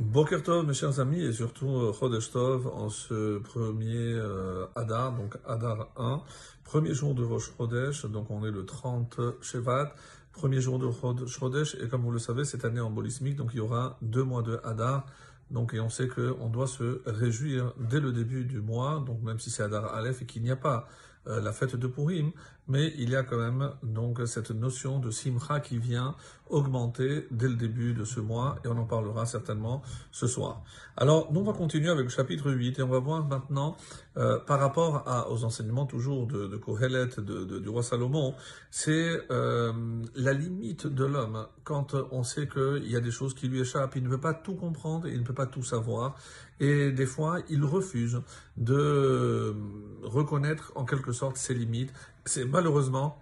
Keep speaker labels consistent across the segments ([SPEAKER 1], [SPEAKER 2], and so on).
[SPEAKER 1] Boker Tov, mes chers amis, et surtout euh, Chodesh Tov, en ce premier euh, Adar, donc Adar 1, premier jour de Rosh Chodesh, donc on est le 30 Shevat, premier jour de Chodesh, et comme vous le savez, cette année en bolismique, donc il y aura deux mois de Adar, donc et on sait qu'on doit se réjouir dès le début du mois, donc même si c'est Adar Aleph et qu'il n'y a pas euh, la fête de Purim, mais il y a quand même donc cette notion de simcha qui vient augmenter dès le début de ce mois, et on en parlera certainement ce soir. Alors, nous on va continuer avec le chapitre 8, et on va voir maintenant, euh, par rapport aux enseignements toujours de, Kohelet, du roi Salomon, c'est euh, la limite de l'homme, quand on sait qu'il y a des choses qui lui échappent, il ne peut pas tout comprendre, il ne peut pas tout savoir, et des fois, il refuse de reconnaître en quelque sorte ses limites. C'est malheureusement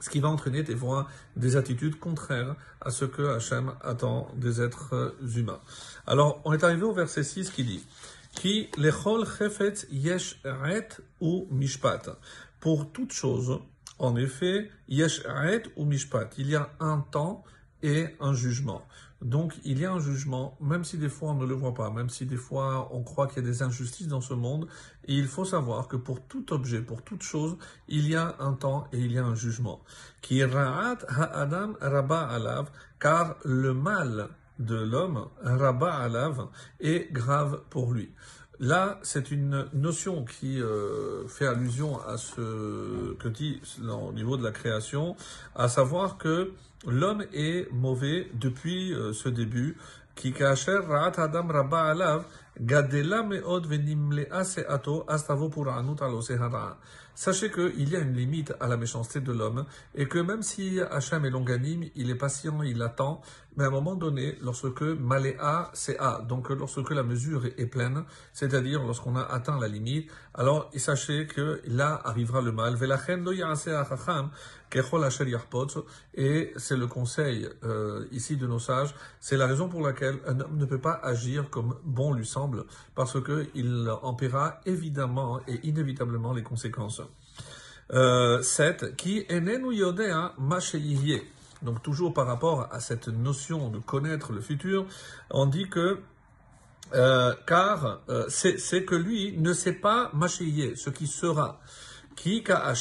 [SPEAKER 1] ce qui va entraîner des fois des attitudes contraires à ce que Hachem attend des êtres humains. Alors, on est arrivé au verset 6 qui dit Qui yesh ou mishpat. Pour toute chose, en effet, yesh ou mishpat. Il y a un temps et un jugement. Donc il y a un jugement, même si des fois on ne le voit pas, même si des fois on croit qu'il y a des injustices dans ce monde, et il faut savoir que pour tout objet, pour toute chose, il y a un temps et il y a un jugement. Qui ha'adam rabba alav, car le mal de l'homme, rabba alav, est grave pour lui. Là, c'est une notion qui euh, fait allusion à ce que dit au niveau de la création, à savoir que l'homme est mauvais depuis euh, ce début. Qui adam rabba alav gadela meod seato astavo Sachez qu'il y a une limite à la méchanceté de l'homme et que même si Hachem est longanime, il est patient, il attend, mais à un moment donné, lorsque Maléa, c'est A, donc lorsque la mesure est pleine, c'est-à-dire lorsqu'on a atteint la limite, alors sachez que là arrivera le mal. Et c'est le conseil euh, ici de nos sages, c'est la raison pour laquelle un homme ne peut pas agir comme bon lui semble, parce qu'il en paiera évidemment et inévitablement les conséquences. 7. Euh, qui enenu yodea Donc toujours par rapport à cette notion de connaître le futur, on dit que euh, car euh, c'est que lui ne sait pas machiye, ce qui sera. Qui ka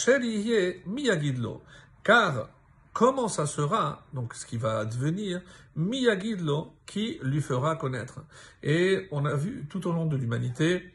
[SPEAKER 1] miyagidlo. Car comment ça sera, donc ce qui va advenir, miyagidlo, qui lui fera connaître. Et on a vu tout au long de l'humanité,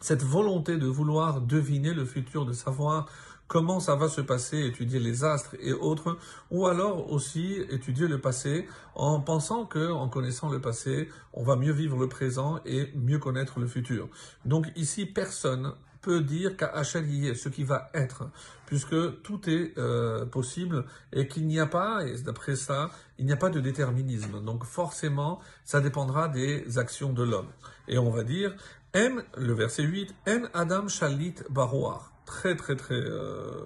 [SPEAKER 1] cette volonté de vouloir deviner le futur, de savoir comment ça va se passer, étudier les astres et autres, ou alors aussi étudier le passé en pensant que, en connaissant le passé, on va mieux vivre le présent et mieux connaître le futur. Donc ici, personne peut dire qu'à est ce qui va être, puisque tout est euh, possible et qu'il n'y a pas, et d'après ça, il n'y a pas de déterminisme. Donc forcément, ça dépendra des actions de l'homme. Et on va dire, en, le verset 8, En Adam Shalit Baroar. Très, très, très euh,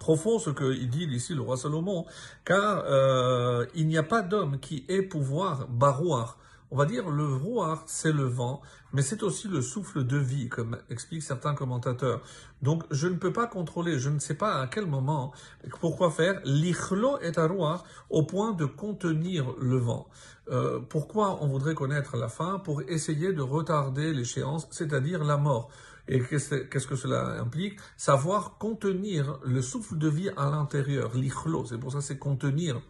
[SPEAKER 1] profond ce qu'il dit ici le roi Salomon, car euh, il n'y a pas d'homme qui ait pouvoir Baroar. On va dire le rouar, c'est le vent, mais c'est aussi le souffle de vie, comme expliquent certains commentateurs. Donc je ne peux pas contrôler, je ne sais pas à quel moment, pourquoi faire l'ichlo et rouar au point de contenir le vent. Euh, pourquoi on voudrait connaître la fin? Pour essayer de retarder l'échéance, c'est-à-dire la mort. Et qu'est-ce que cela implique? Savoir contenir le souffle de vie à l'intérieur, l'ichlo, c'est pour ça c'est contenir.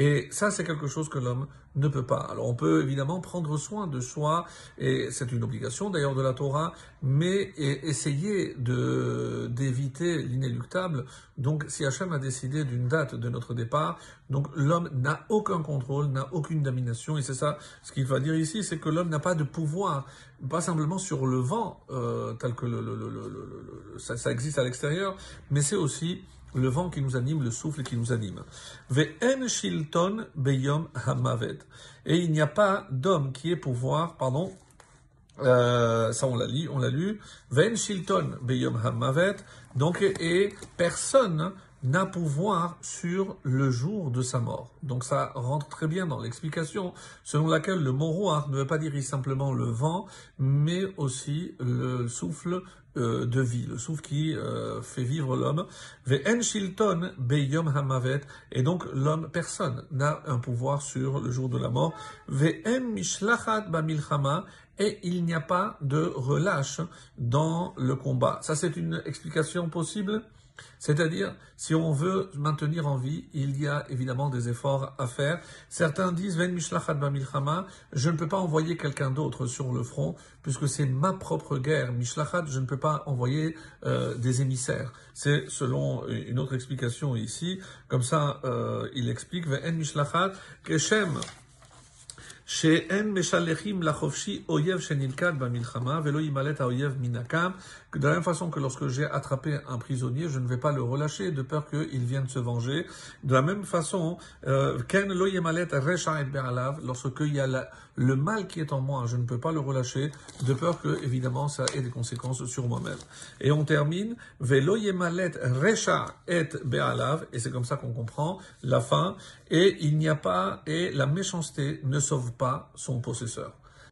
[SPEAKER 1] Et ça, c'est quelque chose que l'homme ne peut pas. Alors, on peut évidemment prendre soin de soi, et c'est une obligation d'ailleurs de la Torah, mais essayer de, d'éviter l'inéluctable. Donc, si Hachem a décidé d'une date de notre départ, donc l'homme n'a aucun contrôle, n'a aucune domination, et c'est ça ce qu'il va dire ici, c'est que l'homme n'a pas de pouvoir, pas simplement sur le vent, euh, tel que le, le, ça, ça existe à l'extérieur, mais c'est aussi le vent qui nous anime, le souffle qui nous anime. Shilton beyom hamavet. Et il n'y a pas d'homme qui ait pouvoir, pardon, euh, ça on l'a lu, on l'a lu. Ve'en shilton beyom hamavet. Donc, et personne n'a pouvoir sur le jour de sa mort. Donc ça rentre très bien dans l'explication selon laquelle le mot ne veut pas dire simplement le vent, mais aussi le souffle euh, de vie, le souffle qui euh, fait vivre l'homme. Shilton beyom hamavet, et donc l'homme, personne n'a un pouvoir sur le jour de la mort. Mishlachat bamilchama, et il n'y a pas de relâche dans le combat. Ça, c'est une explication possible? C'est-à-dire, si on veut maintenir en vie, il y a évidemment des efforts à faire. Certains disent, Ven je ne peux pas envoyer quelqu'un d'autre sur le front, puisque c'est ma propre guerre. Mishlachat, je ne peux pas envoyer euh, des émissaires. C'est selon une autre explication ici. Comme ça, euh, il explique, Ven mishlachat, keshem, de la même façon que lorsque j'ai attrapé un prisonnier, je ne vais pas le relâcher de peur qu'il vienne se venger. De la même façon, euh, lorsque il y a le mal qui est en moi, je ne peux pas le relâcher de peur que, évidemment, ça ait des conséquences sur moi-même. Et on termine, yemalet et be'alav, et c'est comme ça qu'on comprend la fin, et il n'y a pas, et la méchanceté ne sauve pas son possesseur.